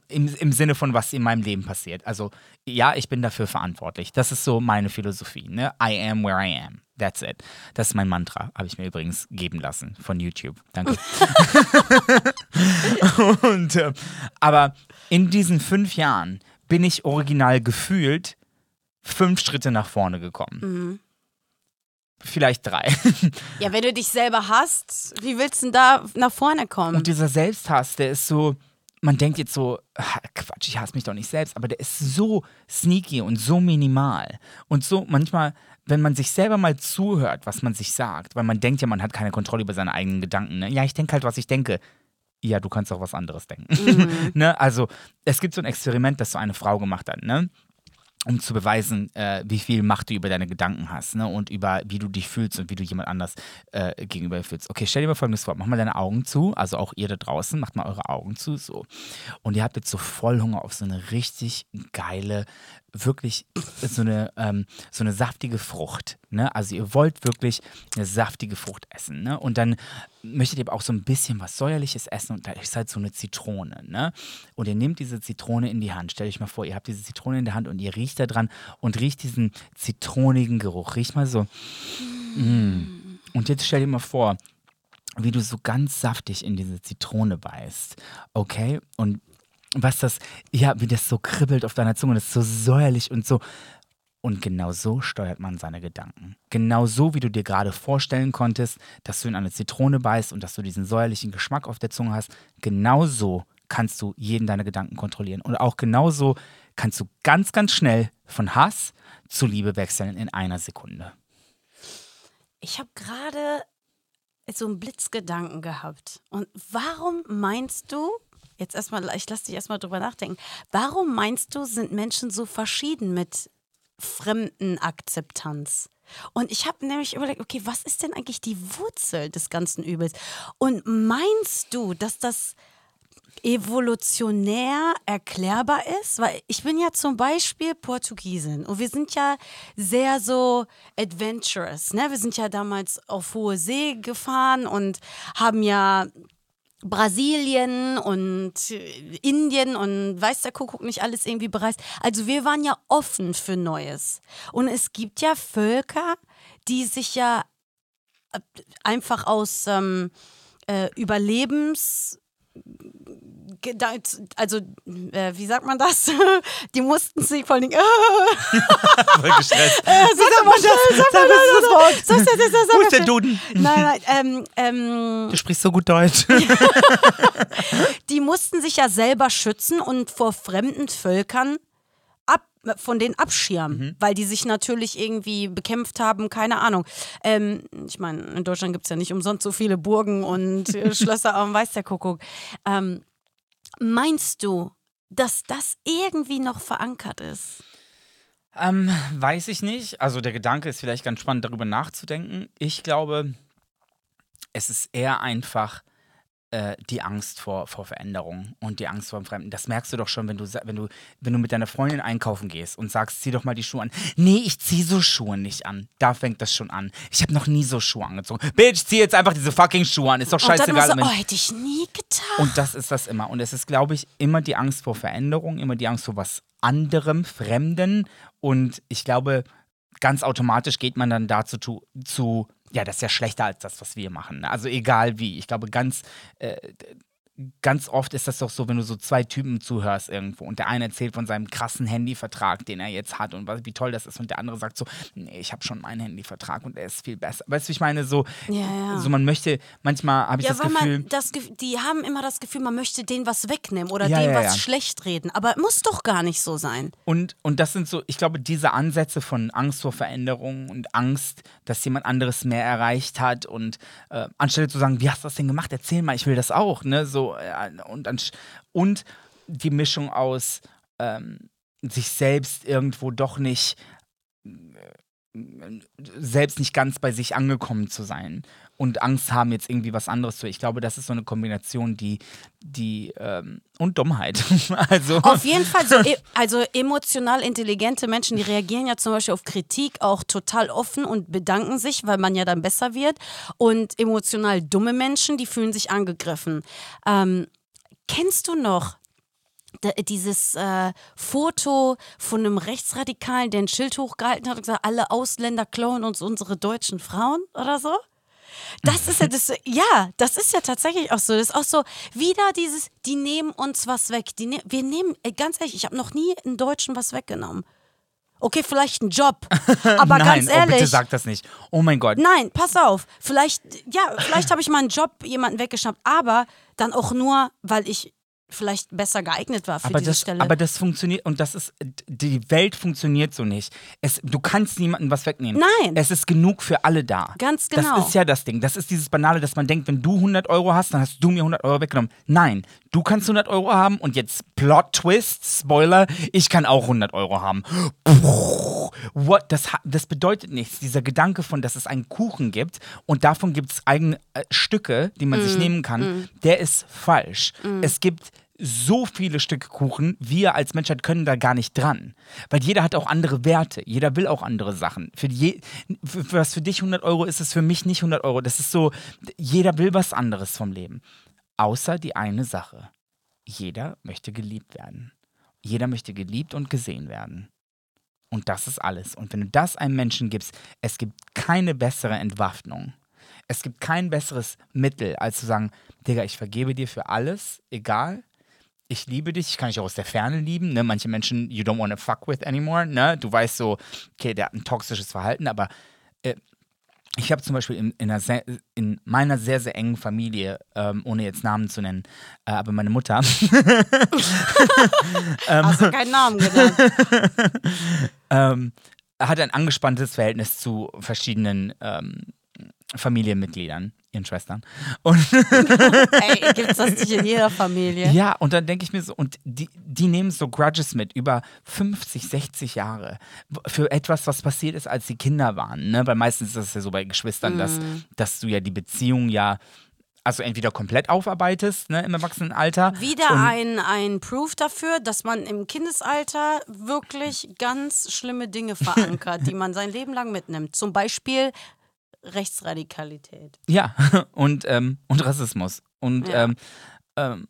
im, im Sinne von, was in meinem Leben passiert. Also, ja, ich bin dafür verantwortlich. Das ist so meine Philosophie. Ne? I am where I am. That's it. Das ist mein Mantra. Habe ich mir übrigens geben lassen von YouTube. Danke. und, äh, aber in diesen fünf Jahren bin ich original gefühlt fünf Schritte nach vorne gekommen. Vielleicht drei. Ja, wenn du dich selber hasst, wie willst du denn da nach vorne kommen? Und dieser Selbsthass, der ist so, man denkt jetzt so, Quatsch, ich hasse mich doch nicht selbst, aber der ist so sneaky und so minimal. Und so manchmal, wenn man sich selber mal zuhört, was man sich sagt, weil man denkt ja, man hat keine Kontrolle über seine eigenen Gedanken. Ne? Ja, ich denke halt, was ich denke. Ja, du kannst auch was anderes denken. ne? Also, es gibt so ein Experiment, das so eine Frau gemacht hat. Ne? Um zu beweisen, äh, wie viel Macht du über deine Gedanken hast ne? und über wie du dich fühlst und wie du jemand anders äh, gegenüber fühlst. Okay, stell dir mal folgendes vor, mach mal deine Augen zu, also auch ihr da draußen, macht mal eure Augen zu, so. Und ihr habt jetzt so voll Hunger auf so eine richtig geile, wirklich so eine, ähm, so eine saftige Frucht. Ne? Also ihr wollt wirklich eine saftige Frucht essen. Ne? Und dann möchtet ihr auch so ein bisschen was Säuerliches essen und da ist halt so eine Zitrone. Ne? Und ihr nehmt diese Zitrone in die Hand. Stellt euch mal vor, ihr habt diese Zitrone in der Hand und ihr riecht da dran und riecht diesen zitronigen Geruch. Riecht mal so. Mm. Und jetzt stell dir mal vor, wie du so ganz saftig in diese Zitrone beißt. Okay? Und was das, ja, wie das so kribbelt auf deiner Zunge, das ist so säuerlich und so. Und genau so steuert man seine Gedanken. Genau so, wie du dir gerade vorstellen konntest, dass du in eine Zitrone beißt und dass du diesen säuerlichen Geschmack auf der Zunge hast, genau so kannst du jeden deiner Gedanken kontrollieren. Und auch genauso kannst du ganz, ganz schnell von Hass zu Liebe wechseln in einer Sekunde. Ich habe gerade so einen Blitzgedanken gehabt. Und warum meinst du, jetzt erstmal, ich lasse dich erstmal drüber nachdenken, warum meinst du, sind Menschen so verschieden mit Fremdenakzeptanz? Und ich habe nämlich überlegt, okay, was ist denn eigentlich die Wurzel des ganzen Übels? Und meinst du, dass das evolutionär erklärbar ist? Weil ich bin ja zum Beispiel Portugiesin und wir sind ja sehr so adventurous. Ne? Wir sind ja damals auf hohe See gefahren und haben ja Brasilien und Indien und weiß der Kuckuck nicht alles irgendwie bereist. Also wir waren ja offen für Neues. Und es gibt ja Völker, die sich ja äh, einfach aus ähm, äh, Überlebens also äh, wie sagt man das? Die mussten sich vor allem. Äh, Voll gestresst. Äh, sag mal schnell, sag mal das Wort. Sag, sag, sag, sag, Wo ist der Duden? Nein, nein, ähm, ähm, Du sprichst so gut Deutsch. die mussten sich ja selber schützen und vor fremden Völkern ab, von denen abschirmen, mhm. weil die sich natürlich irgendwie bekämpft haben, keine Ahnung. Ähm, ich meine, in Deutschland gibt es ja nicht umsonst so viele Burgen und Schlösser am Weiß der Kuckuck. Ähm, Meinst du, dass das irgendwie noch verankert ist? Ähm, weiß ich nicht. Also der Gedanke ist vielleicht ganz spannend, darüber nachzudenken. Ich glaube, es ist eher einfach äh, die Angst vor, vor Veränderung und die Angst vor dem Fremden. Das merkst du doch schon, wenn du, wenn, du, wenn du mit deiner Freundin einkaufen gehst und sagst, zieh doch mal die Schuhe an. Nee, ich zieh so Schuhe nicht an. Da fängt das schon an. Ich habe noch nie so Schuhe angezogen. Bitch, zieh jetzt einfach diese fucking Schuhe an. Ist doch scheißegal. Und so, oh, hätte ich nie getan. Und das ist das immer. Und es ist, glaube ich, immer die Angst vor Veränderung, immer die Angst vor was anderem, Fremden. Und ich glaube, ganz automatisch geht man dann dazu zu ja, das ist ja schlechter als das, was wir machen. Ne? Also egal wie. Ich glaube, ganz äh, ganz oft ist das doch so, wenn du so zwei Typen zuhörst irgendwo und der eine erzählt von seinem krassen Handyvertrag, den er jetzt hat und wie toll das ist und der andere sagt so, nee, ich habe schon meinen Handyvertrag und der ist viel besser. Weißt du, ich meine so, ja, ja. so man möchte, manchmal habe ich ja, das Gefühl... Das, die haben immer das Gefühl, man möchte denen was wegnehmen oder ja, denen was schlecht reden, aber muss doch gar nicht so sein. Und, und das sind so, ich glaube, diese Ansätze von Angst vor Veränderung und Angst, dass jemand anderes mehr erreicht hat und äh, anstelle zu sagen, wie hast du das denn gemacht, erzähl mal, ich will das auch, ne, so äh, und, und die Mischung aus ähm, sich selbst irgendwo doch nicht äh, selbst nicht ganz bei sich angekommen zu sein und Angst haben, jetzt irgendwie was anderes zu. Ich glaube, das ist so eine Kombination, die, die ähm, und Dummheit. also. Auf jeden Fall, so, e, also emotional intelligente Menschen, die reagieren ja zum Beispiel auf Kritik auch total offen und bedanken sich, weil man ja dann besser wird. Und emotional dumme Menschen, die fühlen sich angegriffen. Ähm, kennst du noch dieses äh, Foto von einem Rechtsradikalen, der ein Schild hochgehalten hat und gesagt, alle Ausländer klauen uns unsere deutschen Frauen oder so? Das ist ja das, ja, das ist ja tatsächlich auch so. Das ist auch so, wieder dieses, die nehmen uns was weg. Die ne wir nehmen, ganz ehrlich, ich habe noch nie einen Deutschen was weggenommen. Okay, vielleicht einen Job. Aber Nein, ganz ehrlich. Oh, bitte sag das nicht. Oh mein Gott. Nein, pass auf. Vielleicht, ja, vielleicht habe ich mal einen Job jemanden weggeschnappt, aber dann auch nur, weil ich vielleicht besser geeignet war für aber diese das, Stelle. Aber das funktioniert und das ist die Welt funktioniert so nicht. Es, du kannst niemandem was wegnehmen. Nein. Es ist genug für alle da. Ganz genau. Das ist ja das Ding. Das ist dieses banale, dass man denkt, wenn du 100 Euro hast, dann hast du mir 100 Euro weggenommen. Nein, Du kannst 100 Euro haben und jetzt Plot Twist, Spoiler, ich kann auch 100 Euro haben. What? Das, das bedeutet nichts. Dieser Gedanke von, dass es einen Kuchen gibt und davon gibt es eigene äh, Stücke, die man mm, sich nehmen kann, mm. der ist falsch. Mm. Es gibt so viele Stücke Kuchen, wir als Menschheit können da gar nicht dran. Weil jeder hat auch andere Werte, jeder will auch andere Sachen. Für je, für, was für dich 100 Euro ist, ist für mich nicht 100 Euro. Das ist so, jeder will was anderes vom Leben. Außer die eine Sache. Jeder möchte geliebt werden. Jeder möchte geliebt und gesehen werden. Und das ist alles. Und wenn du das einem Menschen gibst, es gibt keine bessere Entwaffnung. Es gibt kein besseres Mittel, als zu sagen, Digga, ich vergebe dir für alles, egal ich liebe dich, ich kann dich auch aus der Ferne lieben. Ne? Manche Menschen, you don't want to fuck with anymore. Ne? Du weißt so, okay, der hat ein toxisches Verhalten, aber äh, ich habe zum Beispiel in, in, sehr, in, meiner sehr, sehr engen Familie, ähm, ohne jetzt Namen zu nennen, äh, aber meine Mutter. ähm, Hast du keinen Namen genannt? ähm, hat ein angespanntes Verhältnis zu verschiedenen ähm, Familienmitgliedern ihren Schwestern. Und Ey, gibt's das nicht in jeder Familie? Ja, und dann denke ich mir so, und die, die nehmen so Grudges mit über 50, 60 Jahre für etwas, was passiert ist, als sie Kinder waren. Ne? Weil meistens ist das ja so bei Geschwistern, mm. dass, dass du ja die Beziehung ja also entweder komplett aufarbeitest ne, im Erwachsenenalter. Wieder ein, ein Proof dafür, dass man im Kindesalter wirklich ganz schlimme Dinge verankert, die man sein Leben lang mitnimmt. Zum Beispiel Rechtsradikalität. Ja, und, ähm, und Rassismus. Und, ja. ähm, ähm,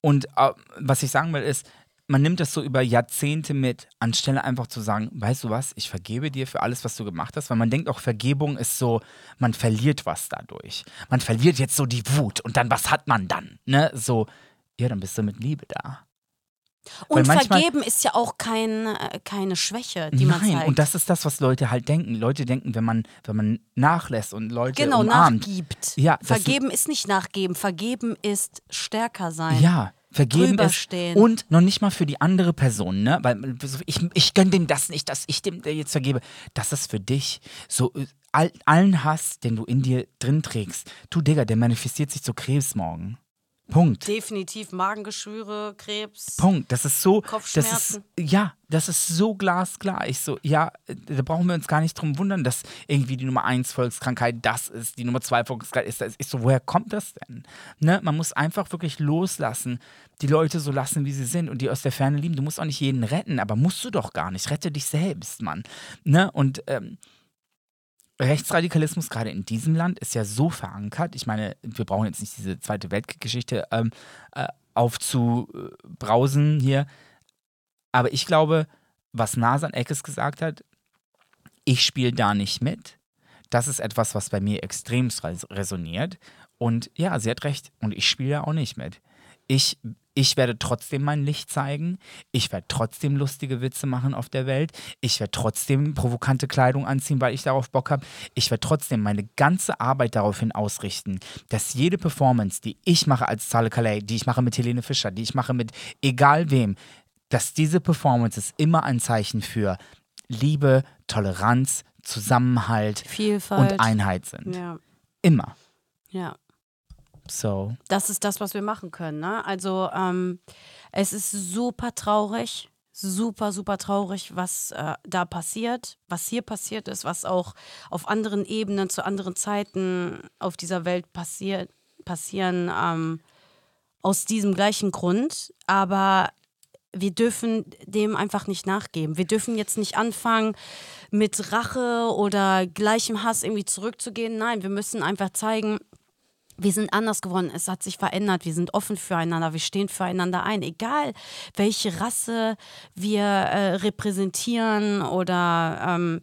und äh, was ich sagen will, ist, man nimmt das so über Jahrzehnte mit, anstelle einfach zu sagen, weißt du was, ich vergebe dir für alles, was du gemacht hast, weil man denkt auch, Vergebung ist so, man verliert was dadurch. Man verliert jetzt so die Wut und dann, was hat man dann? Ne? So, ja, dann bist du mit Liebe da. Und manchmal, vergeben ist ja auch kein, äh, keine Schwäche, die nein, man zeigt. und das ist das, was Leute halt denken. Leute denken, wenn man, wenn man nachlässt und Leute genau, umarmt. nachgibt. Ja, vergeben ist nicht nachgeben, vergeben ist stärker sein. Ja, vergeben ist und noch nicht mal für die andere Person, ne? Weil ich, ich gönne dem das nicht, dass ich dem jetzt vergebe. Das ist für dich. So äh, all, allen Hass, den du in dir drin trägst. Du Digga, der manifestiert sich zu Krebs morgen. Punkt. Definitiv Magengeschwüre, Krebs. Punkt. Das ist so. Kopfschmerzen. Das ist, ja, das ist so glasklar. Ich so, ja, da brauchen wir uns gar nicht drum wundern, dass irgendwie die Nummer 1 Volkskrankheit das ist, die Nummer 2 Volkskrankheit ist das. Ich so, woher kommt das denn? Ne? Man muss einfach wirklich loslassen, die Leute so lassen, wie sie sind und die aus der Ferne lieben. Du musst auch nicht jeden retten, aber musst du doch gar nicht. Rette dich selbst, Mann. Ne? Und ähm, Rechtsradikalismus gerade in diesem Land ist ja so verankert. Ich meine, wir brauchen jetzt nicht diese Zweite Weltgeschichte ähm, äh, aufzubrausen hier. Aber ich glaube, was Nasan Eckes gesagt hat, ich spiele da nicht mit. Das ist etwas, was bei mir extrem resoniert. Und ja, sie hat recht. Und ich spiele da auch nicht mit. Ich ich werde trotzdem mein Licht zeigen. Ich werde trotzdem lustige Witze machen auf der Welt. Ich werde trotzdem provokante Kleidung anziehen, weil ich darauf Bock habe. Ich werde trotzdem meine ganze Arbeit daraufhin ausrichten, dass jede Performance, die ich mache als Zale Calais, die ich mache mit Helene Fischer, die ich mache mit egal wem, dass diese Performances immer ein Zeichen für Liebe, Toleranz, Zusammenhalt Vielfalt. und Einheit sind. Ja. Immer. Ja. So. Das ist das, was wir machen können. Ne? Also ähm, es ist super traurig, super, super traurig, was äh, da passiert, was hier passiert ist, was auch auf anderen Ebenen zu anderen Zeiten auf dieser Welt passiert, passieren, ähm, aus diesem gleichen Grund. Aber wir dürfen dem einfach nicht nachgeben. Wir dürfen jetzt nicht anfangen, mit Rache oder gleichem Hass irgendwie zurückzugehen. Nein, wir müssen einfach zeigen, wir sind anders geworden, es hat sich verändert, wir sind offen füreinander, wir stehen füreinander ein, egal welche Rasse wir äh, repräsentieren oder ähm,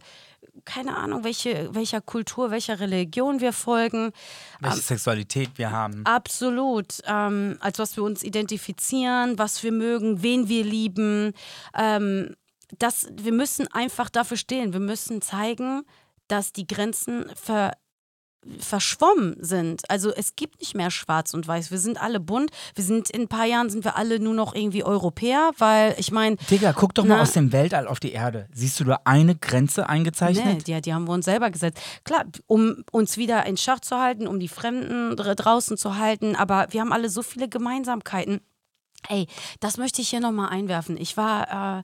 keine Ahnung, welche, welcher Kultur, welcher Religion wir folgen. Welche ähm, Sexualität wir haben. Absolut. Ähm, als was wir uns identifizieren, was wir mögen, wen wir lieben. Ähm, das, wir müssen einfach dafür stehen. Wir müssen zeigen, dass die Grenzen ver verschwommen sind. Also es gibt nicht mehr schwarz und weiß. Wir sind alle bunt. Wir sind in ein paar Jahren sind wir alle nur noch irgendwie Europäer, weil ich meine. Digga, guck doch mal aus dem Weltall auf die Erde. Siehst du da eine Grenze eingezeichnet? Nee, die, die haben wir uns selber gesetzt. Klar, um uns wieder in Schach zu halten, um die Fremden draußen zu halten, aber wir haben alle so viele Gemeinsamkeiten. Ey, das möchte ich hier nochmal einwerfen. Ich war äh,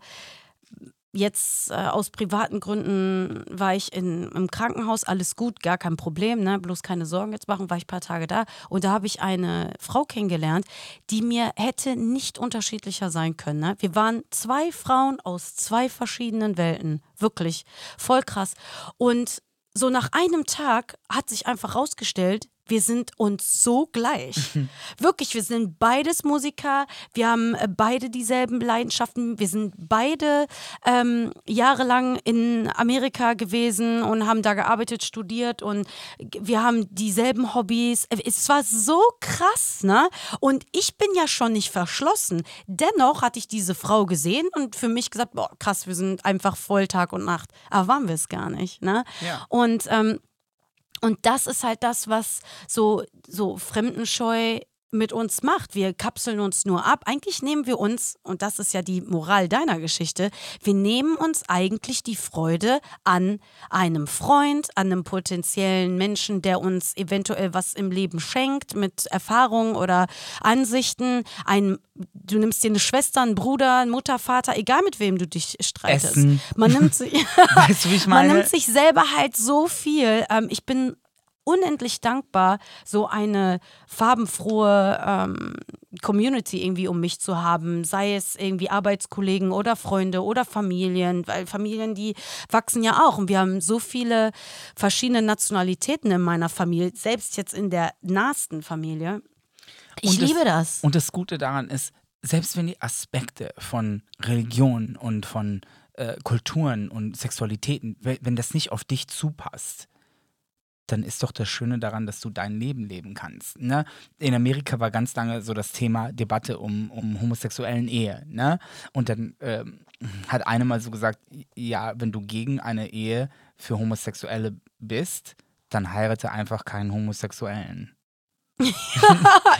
Jetzt äh, aus privaten Gründen war ich in, im Krankenhaus, alles gut, gar kein Problem, ne? bloß keine Sorgen jetzt machen, war ich ein paar Tage da. Und da habe ich eine Frau kennengelernt, die mir hätte nicht unterschiedlicher sein können. Ne? Wir waren zwei Frauen aus zwei verschiedenen Welten, wirklich, voll krass. Und so nach einem Tag hat sich einfach rausgestellt, wir sind uns so gleich. Wirklich, wir sind beides Musiker, wir haben äh, beide dieselben Leidenschaften, wir sind beide ähm, jahrelang in Amerika gewesen und haben da gearbeitet, studiert und wir haben dieselben Hobbys. Äh, es war so krass, ne? Und ich bin ja schon nicht verschlossen. Dennoch hatte ich diese Frau gesehen und für mich gesagt, boah, krass, wir sind einfach voll Tag und Nacht. Aber waren wir es gar nicht, ne? Ja. Und ähm, und das ist halt das, was so, so Fremdenscheu mit uns macht. Wir kapseln uns nur ab. Eigentlich nehmen wir uns, und das ist ja die Moral deiner Geschichte, wir nehmen uns eigentlich die Freude an einem Freund, an einem potenziellen Menschen, der uns eventuell was im Leben schenkt, mit Erfahrungen oder Ansichten. Ein, du nimmst dir eine Schwester, einen Bruder, einen Mutter, Vater, egal mit wem du dich streitest. Essen. Man nimmt sich, weißt du, man nimmt sich selber halt so viel. Ähm, ich bin unendlich dankbar, so eine farbenfrohe ähm, Community irgendwie um mich zu haben, sei es irgendwie Arbeitskollegen oder Freunde oder Familien, weil Familien, die wachsen ja auch und wir haben so viele verschiedene Nationalitäten in meiner Familie, selbst jetzt in der nahesten Familie. Ich liebe das. Und das Gute daran ist, selbst wenn die Aspekte von Religion und von äh, Kulturen und Sexualitäten, wenn das nicht auf dich zupasst, dann ist doch das Schöne daran, dass du dein Leben leben kannst. Ne? In Amerika war ganz lange so das Thema Debatte um, um homosexuellen Ehe. Ne? Und dann ähm, hat eine mal so gesagt, ja, wenn du gegen eine Ehe für Homosexuelle bist, dann heirate einfach keinen Homosexuellen.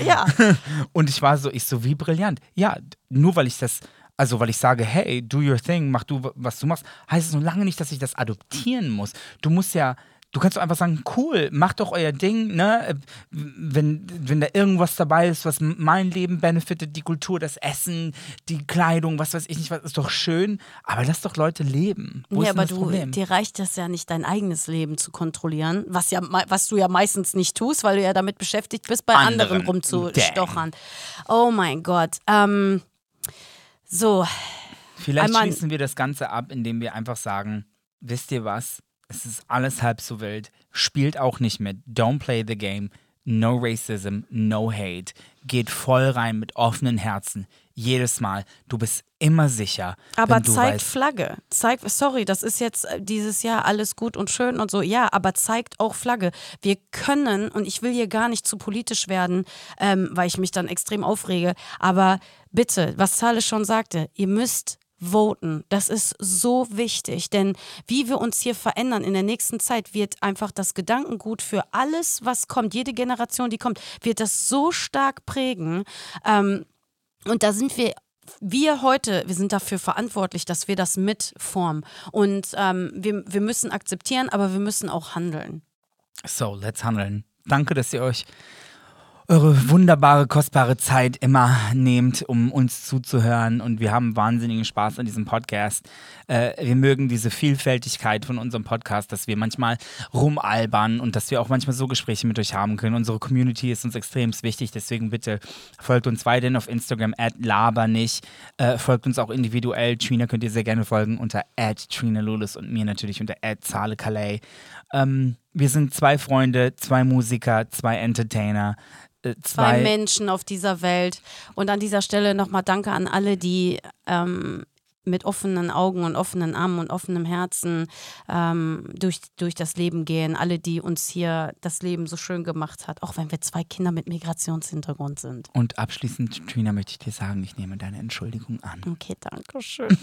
ja. Und ich war so, ich so, wie brillant. Ja, nur weil ich das also, weil ich sage, hey, do your thing, mach du, was du machst, heißt es noch lange nicht, dass ich das adoptieren muss. Du musst ja Du kannst einfach sagen, cool, macht doch euer Ding, ne? Wenn, wenn da irgendwas dabei ist, was mein Leben benefitet, die Kultur, das Essen, die Kleidung, was weiß ich nicht, was ist doch schön. Aber lass doch Leute leben. Wo ja, aber du, Problem? dir reicht das ja nicht, dein eigenes Leben zu kontrollieren, was ja, was du ja meistens nicht tust, weil du ja damit beschäftigt bist, bei anderen, anderen rumzustochern. Oh mein Gott. Ähm, so. Vielleicht Einmal, schließen wir das Ganze ab, indem wir einfach sagen, wisst ihr was? Es ist alles halb so wild. Spielt auch nicht mit. Don't play the game. No racism, no hate. Geht voll rein mit offenen Herzen. Jedes Mal. Du bist immer sicher. Aber zeigt weißt, Flagge. Zeig, sorry, das ist jetzt äh, dieses Jahr alles gut und schön und so. Ja, aber zeigt auch Flagge. Wir können, und ich will hier gar nicht zu politisch werden, ähm, weil ich mich dann extrem aufrege, aber bitte, was Sale schon sagte, ihr müsst voten. Das ist so wichtig, denn wie wir uns hier verändern in der nächsten Zeit, wird einfach das Gedankengut für alles, was kommt, jede Generation, die kommt, wird das so stark prägen. Ähm, und da sind wir wir heute, wir sind dafür verantwortlich, dass wir das mitformen. Und ähm, wir, wir müssen akzeptieren, aber wir müssen auch handeln. So, let's handeln. Danke, dass ihr euch eure wunderbare, kostbare Zeit immer nehmt, um uns zuzuhören. Und wir haben wahnsinnigen Spaß an diesem Podcast. Äh, wir mögen diese Vielfältigkeit von unserem Podcast, dass wir manchmal rumalbern und dass wir auch manchmal so Gespräche mit euch haben können. Unsere Community ist uns extrem wichtig. Deswegen bitte folgt uns weiterhin auf Instagram, at labernich. Äh, folgt uns auch individuell. Trina könnt ihr sehr gerne folgen unter at Trina Lulis und mir natürlich unter at Calais. Ähm, wir sind zwei Freunde, zwei Musiker, zwei Entertainer. Äh, zwei, zwei, Menschen auf dieser Welt. Und an dieser Stelle nochmal Danke an alle, die ähm, mit offenen Augen und offenen Armen und offenem Herzen ähm, durch, durch das Leben gehen. Alle, die uns hier das Leben so schön gemacht hat, auch wenn wir zwei Kinder mit Migrationshintergrund sind. Und abschließend, Trina, möchte ich dir sagen, ich nehme deine Entschuldigung an. Okay, danke schön.